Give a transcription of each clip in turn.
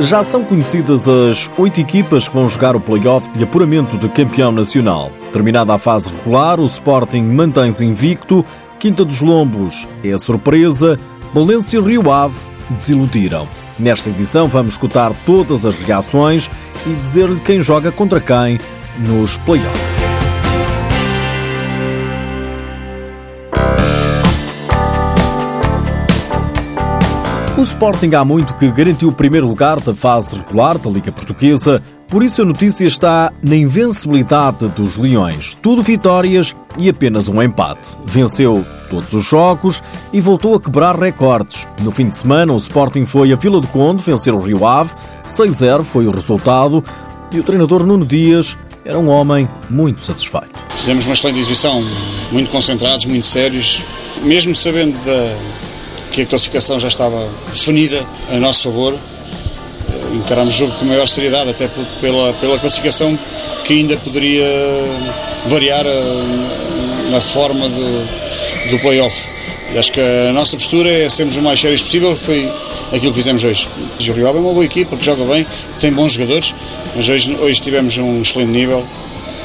Já são conhecidas as oito equipas que vão jogar o play-off de apuramento de campeão nacional. Terminada a fase regular, o Sporting mantém-se invicto, Quinta dos Lombos é a surpresa, Valência e Rio Ave desiludiram. Nesta edição vamos escutar todas as reações e dizer-lhe quem joga contra quem nos play-offs. O Sporting há muito que garantiu o primeiro lugar da fase regular da Liga Portuguesa, por isso a notícia está na invencibilidade dos Leões. Tudo vitórias e apenas um empate. Venceu todos os jogos e voltou a quebrar recordes. No fim de semana, o Sporting foi a Vila do Conde vencer o Rio Ave. 6-0 foi o resultado e o treinador Nuno Dias era um homem muito satisfeito. Fizemos uma excelente exibição, muito concentrados, muito sérios, mesmo sabendo da que a classificação já estava definida a nosso favor. Eh, encaramos o jogo com maior seriedade, até pela, pela classificação que ainda poderia variar eh, na forma do, do play-off. E acho que a nossa postura é sermos o mais sérios possível, foi aquilo que fizemos hoje. O Rio é uma boa equipa, que joga bem, tem bons jogadores, mas hoje, hoje tivemos um excelente nível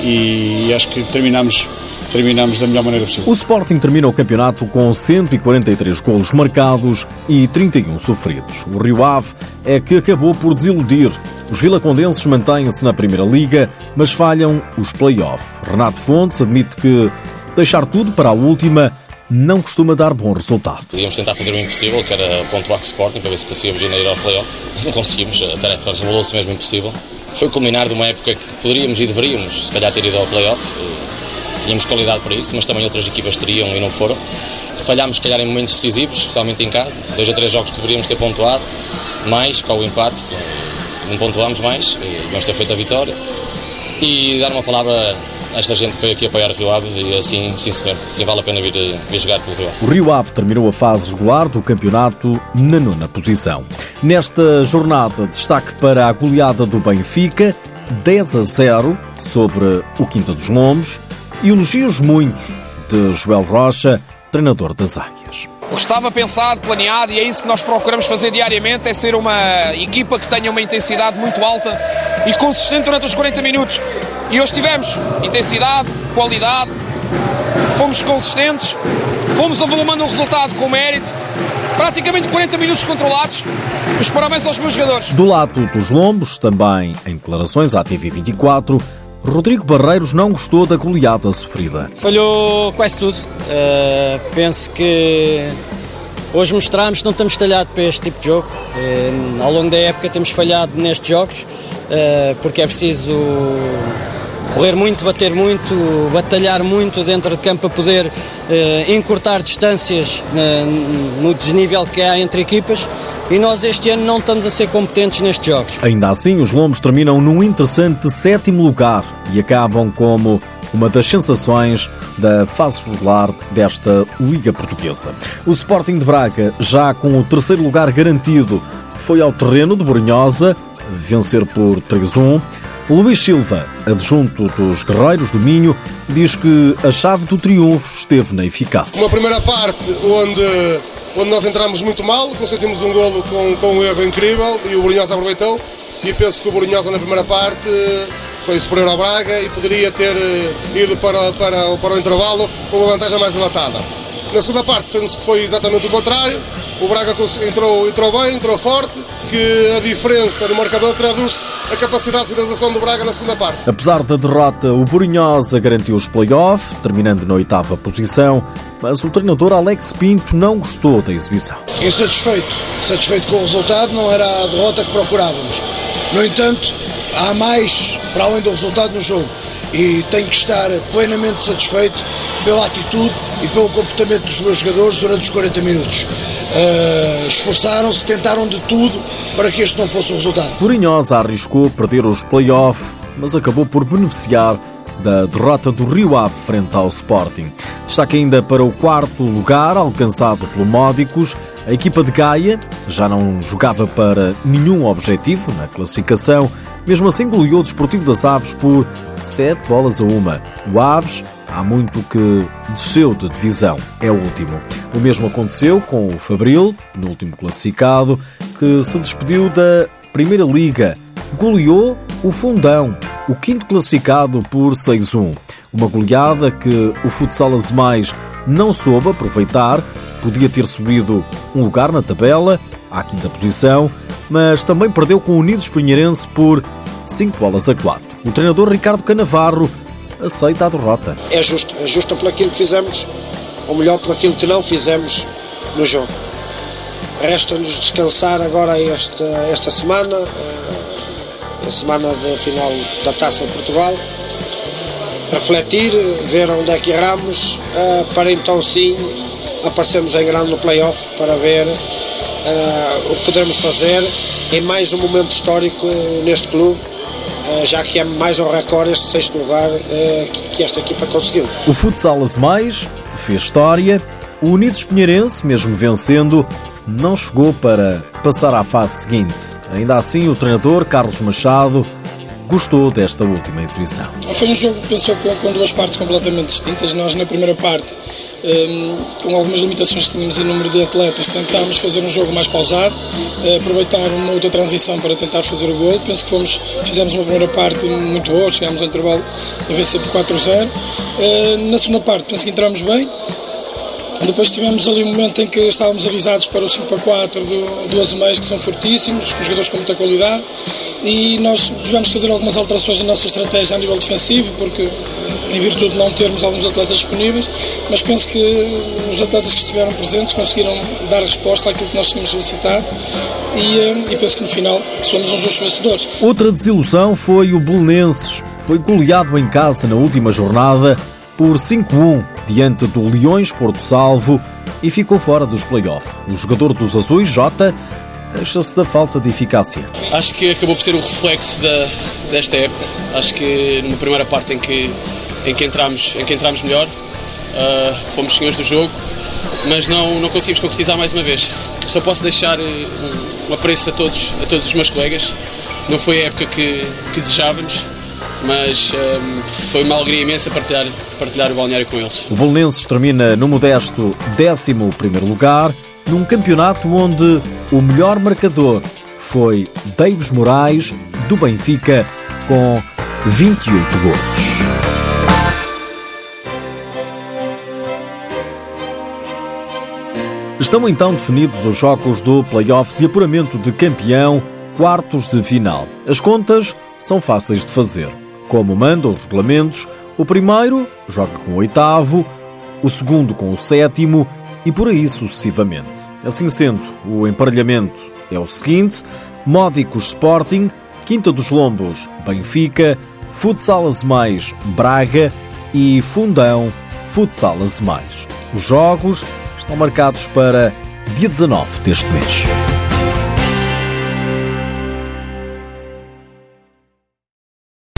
e acho que terminamos terminamos da melhor maneira possível. O Sporting termina o campeonato com 143 golos marcados e 31 sofridos. O Rio Ave é que acabou por desiludir. Os vilacondenses mantêm-se na Primeira Liga, mas falham os play-off. Renato Fontes admite que deixar tudo para a última não costuma dar bom resultado. Podíamos tentar fazer o impossível, que era pontuar com o Sporting, para ver se conseguíamos ir ao play-off. Não conseguimos, a tarefa revelou-se mesmo impossível. Foi culminar de uma época que poderíamos e deveríamos, se calhar, ter ido ao play-off Tínhamos qualidade para isso, mas também outras equipas teriam e não foram. Falhámos, se calhar, em momentos decisivos, especialmente em casa. Dois a três jogos que deveríamos ter pontuado, mais com o empate, não pontuámos mais, vamos ter feito a vitória. E dar uma palavra a esta gente que veio aqui apoiar o Rio Ave e assim, sim senhor, sim vale a pena vir, vir jogar pelo Rio Ave. O Rio Ave terminou a fase regular do campeonato na nona posição. Nesta jornada, destaque para a goleada do Benfica, 10 a 0 sobre o Quinta dos Lombos, Elogios muitos de Joel Rocha, treinador das Águias. O que estava pensado, planeado, e é isso que nós procuramos fazer diariamente, é ser uma equipa que tenha uma intensidade muito alta e consistente durante os 40 minutos. E hoje tivemos intensidade, qualidade, fomos consistentes, fomos avolumando o resultado com mérito, praticamente 40 minutos controlados. Os parabéns aos meus jogadores. Do lado dos Lombos, também em declarações à TV24, Rodrigo Barreiros não gostou da goleada sofrida. Falhou quase tudo. Uh, penso que hoje mostramos que não estamos talhados para este tipo de jogo. Uh, ao longo da época temos falhado nestes jogos, uh, porque é preciso correr muito, bater muito, batalhar muito dentro de campo para poder eh, encurtar distâncias eh, no desnível que há entre equipas e nós este ano não estamos a ser competentes nestes jogos. Ainda assim, os Lombos terminam num interessante sétimo lugar e acabam como uma das sensações da fase regular desta Liga Portuguesa. O Sporting de Braga, já com o terceiro lugar garantido, foi ao terreno de Borinhosa vencer por 3-1. Luís Silva, adjunto dos Guerreiros do Minho, diz que a chave do triunfo esteve na eficácia. Uma primeira parte onde, onde nós entramos muito mal, conseguimos um golo com, com um erro incrível e o Borinhosa aproveitou. E penso que o Borinhosa na primeira parte foi superior ao Braga e poderia ter eh, ido para, para, para o intervalo com uma vantagem mais dilatada. Na segunda parte penso que foi exatamente o contrário. O Braga entrou, entrou bem, entrou forte, que a diferença no marcador traduz a capacidade de finalização do Braga na segunda parte. Apesar da derrota, o Borinhosa garantiu os play-off, terminando na oitava posição, mas o treinador Alex Pinto não gostou da exibição. Insatisfeito, satisfeito com o resultado, não era a derrota que procurávamos. No entanto, há mais para além do resultado no jogo e tenho que estar plenamente satisfeito pela atitude e pelo comportamento dos meus jogadores durante os 40 minutos. Uh, Esforçaram-se, tentaram de tudo para que este não fosse o resultado. Borinhosa arriscou perder os play-off, mas acabou por beneficiar da derrota do Rio Ave frente ao Sporting. Destaque ainda para o quarto lugar, alcançado pelo Módicos. A equipa de Gaia já não jogava para nenhum objetivo na classificação, mesmo assim goleou o Desportivo das Aves por 7 bolas a uma. O Aves há muito que desceu de divisão, é o último. O mesmo aconteceu com o Fabril, no último classificado, que se despediu da Primeira Liga. Goleou o Fundão, o quinto classificado por 6-1. Uma goleada que o Futsal Azemais não soube aproveitar, podia ter subido um lugar na tabela, à quinta posição, mas também perdeu com o Unidos Pinheirense por 5 bolas a 4. O treinador Ricardo Canavarro aceita a derrota. É justo, é justo por aquilo que fizemos, ou melhor, por aquilo que não fizemos no jogo. Resta-nos descansar agora esta, esta semana, eh, a semana da final da Taça de Portugal, refletir, ver onde é que erramos, eh, para então sim aparecermos em grande no playoff para ver uh, o que podemos fazer em mais um momento histórico neste clube. Uh, já que é mais um recorde este sexto lugar que esta equipa conseguiu. O futsal mais fez história. O Unidos Pinheirense, mesmo vencendo, não chegou para passar à fase seguinte. Ainda assim, o treinador Carlos Machado gostou desta última exibição? Foi um jogo, pensou, com, com duas partes completamente distintas. Nós, na primeira parte, um, com algumas limitações que tínhamos em número de atletas, tentámos fazer um jogo mais pausado, uh, aproveitar uma outra transição para tentar fazer o gol. Penso que fomos, fizemos uma primeira parte muito boa, chegámos ao intervalo a vencer por 4-0. Uh, na segunda parte, penso que entramos bem. Depois tivemos ali um momento em que estávamos avisados para o 5 para 4 do, do Azemais, que são fortíssimos, jogadores com muita qualidade, e nós tivemos que fazer algumas alterações na nossa estratégia a nível defensivo, porque em virtude de não termos alguns atletas disponíveis, mas penso que os atletas que estiveram presentes conseguiram dar resposta àquilo que nós tínhamos solicitado e, eh, e penso que no final somos uns justos vencedores. Outra desilusão foi o Belenenses. Foi goleado em casa na última jornada por 5-1 diante do Leões Porto Salvo e ficou fora dos play-off. O jogador dos Azuis, Jota, queixa-se da falta de eficácia. Acho que acabou por ser um reflexo da, desta época. Acho que na primeira parte em que, em que, entramos, em que entramos melhor, uh, fomos senhores do jogo, mas não, não conseguimos concretizar mais uma vez. Só posso deixar um, um apreço a todos, a todos os meus colegas. Não foi a época que, que desejávamos, mas um, foi uma alegria imensa partilhar, partilhar o balneário com eles. O Bolonenses termina no modesto 11 lugar, num campeonato onde o melhor marcador foi Davis Moraes, do Benfica, com 28 golos. Estão então definidos os jogos do play-off de apuramento de campeão, quartos de final. As contas são fáceis de fazer. Como mandam os regulamentos, o primeiro joga com o oitavo, o segundo com o sétimo e por aí sucessivamente. Assim sendo, o emparelhamento é o seguinte: Módicos Sporting, Quinta dos Lombos Benfica, Futsalas Mais Braga e Fundão Futsalas Mais. Os jogos estão marcados para dia 19 deste mês.